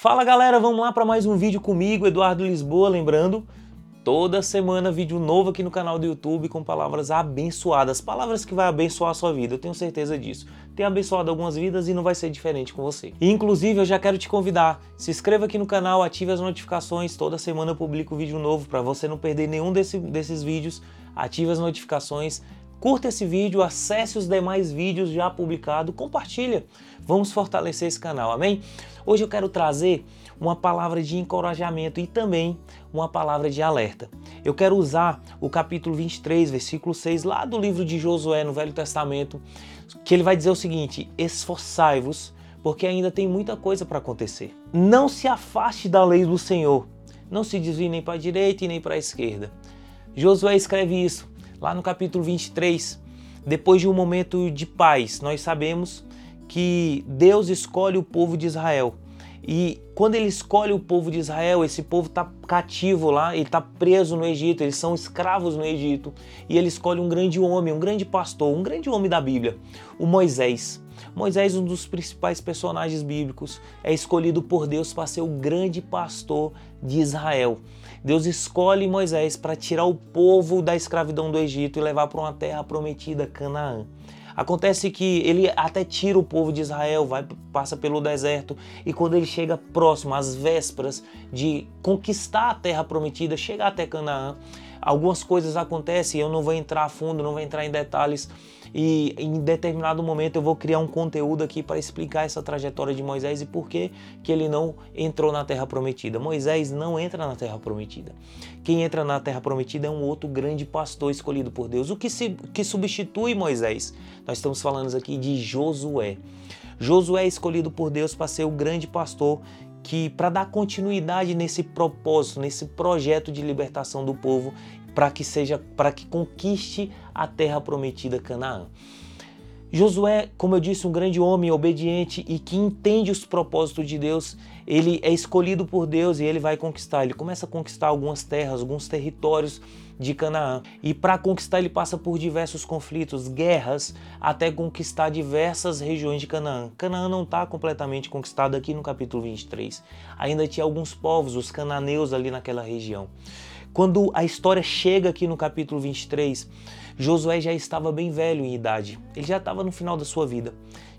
Fala galera, vamos lá para mais um vídeo comigo, Eduardo Lisboa, lembrando, toda semana vídeo novo aqui no canal do YouTube com palavras abençoadas, palavras que vai abençoar a sua vida, eu tenho certeza disso. Tem abençoado algumas vidas e não vai ser diferente com você. E, inclusive, eu já quero te convidar, se inscreva aqui no canal, ative as notificações, toda semana eu publico vídeo novo para você não perder nenhum desse, desses vídeos, ative as notificações, Curta esse vídeo, acesse os demais vídeos já publicados, compartilha. Vamos fortalecer esse canal, amém? Hoje eu quero trazer uma palavra de encorajamento e também uma palavra de alerta. Eu quero usar o capítulo 23, versículo 6, lá do livro de Josué no Velho Testamento, que ele vai dizer o seguinte: Esforçai-vos, porque ainda tem muita coisa para acontecer. Não se afaste da lei do Senhor, não se desvie nem para a direita e nem para a esquerda. Josué escreve isso lá no capítulo 23, depois de um momento de paz, nós sabemos que Deus escolhe o povo de Israel. E quando ele escolhe o povo de Israel, esse povo está cativo lá, ele está preso no Egito, eles são escravos no Egito. E ele escolhe um grande homem, um grande pastor, um grande homem da Bíblia, o Moisés. Moisés, um dos principais personagens bíblicos, é escolhido por Deus para ser o grande pastor de Israel. Deus escolhe Moisés para tirar o povo da escravidão do Egito e levar para uma terra prometida, Canaã. Acontece que ele até tira o povo de Israel, vai passa pelo deserto e quando ele chega próximo às vésperas de conquistar a terra prometida, chega até Canaã, algumas coisas acontecem, eu não vou entrar a fundo, não vou entrar em detalhes, e em determinado momento eu vou criar um conteúdo aqui para explicar essa trajetória de Moisés e por que, que ele não entrou na terra prometida. Moisés não entra na terra prometida. Quem entra na terra prometida é um outro grande pastor escolhido por Deus. O que, se, que substitui Moisés? Nós estamos falando aqui de Josué. Josué é escolhido por Deus para ser o grande pastor que para dar continuidade nesse propósito, nesse projeto de libertação do povo, para que seja para que conquiste a terra prometida Canaã. Josué, como eu disse, um grande homem obediente e que entende os propósitos de Deus, ele é escolhido por Deus e ele vai conquistar. Ele começa a conquistar algumas terras, alguns territórios de Canaã. E para conquistar, ele passa por diversos conflitos, guerras, até conquistar diversas regiões de Canaã. Canaã não está completamente conquistada aqui no capítulo 23. Ainda tinha alguns povos, os cananeus ali naquela região. Quando a história chega aqui no capítulo 23, Josué já estava bem velho em idade, ele já estava no final da sua vida.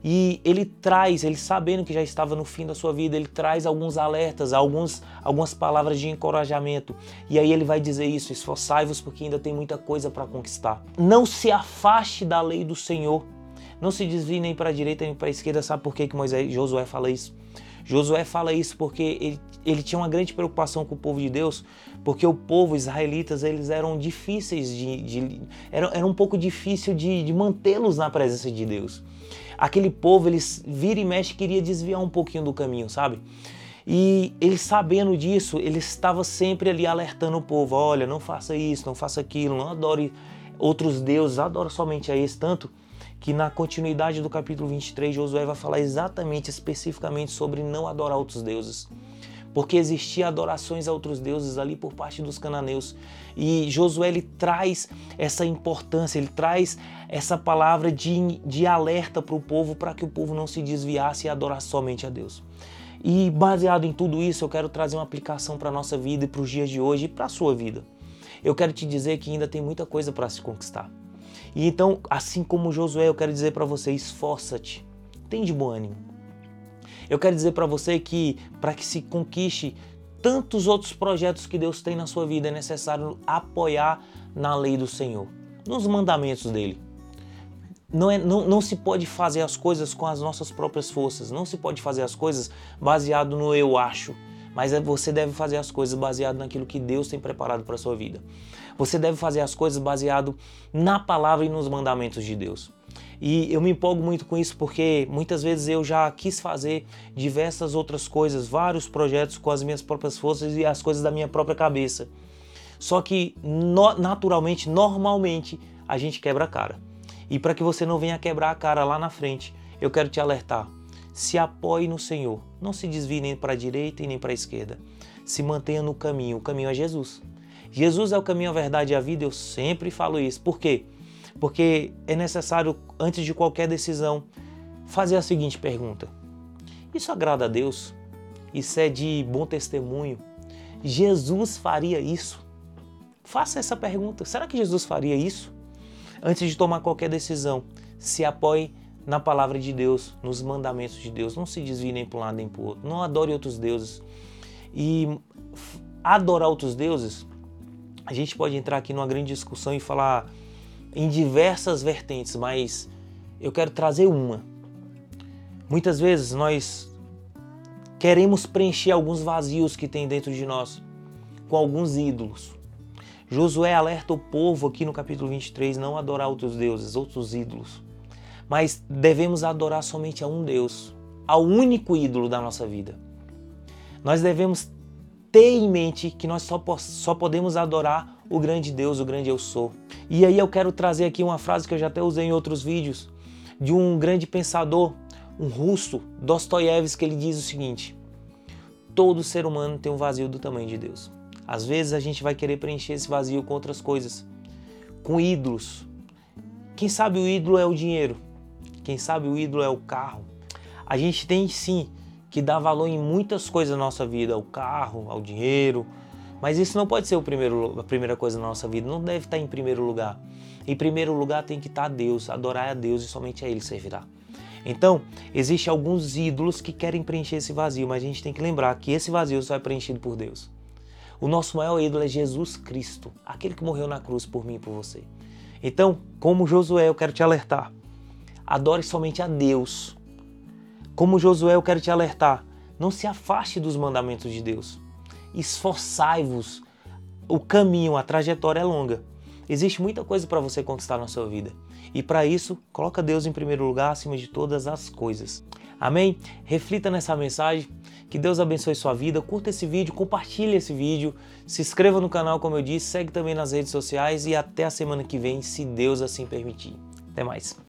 E ele traz, ele sabendo que já estava no fim da sua vida, ele traz alguns alertas, alguns, algumas palavras de encorajamento. E aí ele vai dizer isso: esforçai-vos porque ainda tem muita coisa para conquistar. Não se afaste da lei do Senhor. Não se desvie nem para a direita nem para a esquerda. Sabe por que, que Moisés, Josué fala isso? Josué fala isso porque ele, ele tinha uma grande preocupação com o povo de Deus, porque o povo, israelitas, eles eram difíceis de. de era, era um pouco difícil de, de mantê-los na presença de Deus. Aquele povo, eles vira e mexe, queria desviar um pouquinho do caminho, sabe? E ele sabendo disso, ele estava sempre ali alertando o povo: olha, não faça isso, não faça aquilo, não adore outros deuses, adora somente a esse. Tanto que na continuidade do capítulo 23, Josué vai falar exatamente, especificamente sobre não adorar outros deuses. Porque existia adorações a outros deuses ali por parte dos cananeus. E Josué ele traz essa importância, ele traz essa palavra de, de alerta para o povo, para que o povo não se desviasse e adorasse somente a Deus. E baseado em tudo isso, eu quero trazer uma aplicação para a nossa vida e para os dias de hoje e para a sua vida. Eu quero te dizer que ainda tem muita coisa para se conquistar. E então, assim como Josué, eu quero dizer para você: esforça-te, tem de bom ânimo. Eu quero dizer para você que para que se conquiste tantos outros projetos que Deus tem na sua vida, é necessário apoiar na lei do Senhor, nos mandamentos dele. Não, é, não, não se pode fazer as coisas com as nossas próprias forças, não se pode fazer as coisas baseado no eu acho, mas é, você deve fazer as coisas baseado naquilo que Deus tem preparado para sua vida. Você deve fazer as coisas baseado na palavra e nos mandamentos de Deus. E eu me empolgo muito com isso porque muitas vezes eu já quis fazer diversas outras coisas, vários projetos com as minhas próprias forças e as coisas da minha própria cabeça. Só que naturalmente, normalmente, a gente quebra a cara. E para que você não venha quebrar a cara lá na frente, eu quero te alertar. Se apoie no Senhor. Não se desvie nem para a direita e nem para a esquerda. Se mantenha no caminho. O caminho é Jesus. Jesus é o caminho, a verdade e a vida, eu sempre falo isso. Por quê? Porque é necessário, antes de qualquer decisão, fazer a seguinte pergunta: Isso agrada a Deus? Isso é de bom testemunho. Jesus faria isso? Faça essa pergunta. Será que Jesus faria isso? Antes de tomar qualquer decisão, se apoie na palavra de Deus, nos mandamentos de Deus. Não se desvie nem para um lado nem para o outro. Não adore outros deuses. E adorar outros deuses, a gente pode entrar aqui numa grande discussão e falar em diversas vertentes, mas eu quero trazer uma. Muitas vezes nós queremos preencher alguns vazios que tem dentro de nós com alguns ídolos. Josué alerta o povo aqui no capítulo 23 não adorar outros deuses, outros ídolos, mas devemos adorar somente a um Deus, ao único ídolo da nossa vida. Nós devemos ter em mente que nós só, só podemos adorar o grande Deus, o grande eu sou. E aí eu quero trazer aqui uma frase que eu já até usei em outros vídeos, de um grande pensador, um russo, Dostoiévski, que ele diz o seguinte: todo ser humano tem um vazio do tamanho de Deus. Às vezes a gente vai querer preencher esse vazio com outras coisas, com ídolos. Quem sabe o ídolo é o dinheiro, quem sabe o ídolo é o carro. A gente tem sim que dar valor em muitas coisas na nossa vida, ao carro, ao dinheiro, mas isso não pode ser o primeiro, a primeira coisa na nossa vida, não deve estar em primeiro lugar. Em primeiro lugar tem que estar Deus, adorar a Deus e somente a Ele servirá. Então, existem alguns ídolos que querem preencher esse vazio, mas a gente tem que lembrar que esse vazio só é preenchido por Deus. O nosso maior ídolo é Jesus Cristo, aquele que morreu na cruz por mim e por você. Então, como Josué, eu quero te alertar. Adore somente a Deus. Como Josué, eu quero te alertar. Não se afaste dos mandamentos de Deus. Esforçai-vos. O caminho, a trajetória é longa. Existe muita coisa para você conquistar na sua vida. E para isso, coloca Deus em primeiro lugar acima de todas as coisas. Amém? Reflita nessa mensagem. Que Deus abençoe sua vida. Curta esse vídeo, compartilhe esse vídeo, se inscreva no canal, como eu disse, segue também nas redes sociais e até a semana que vem, se Deus assim permitir. Até mais.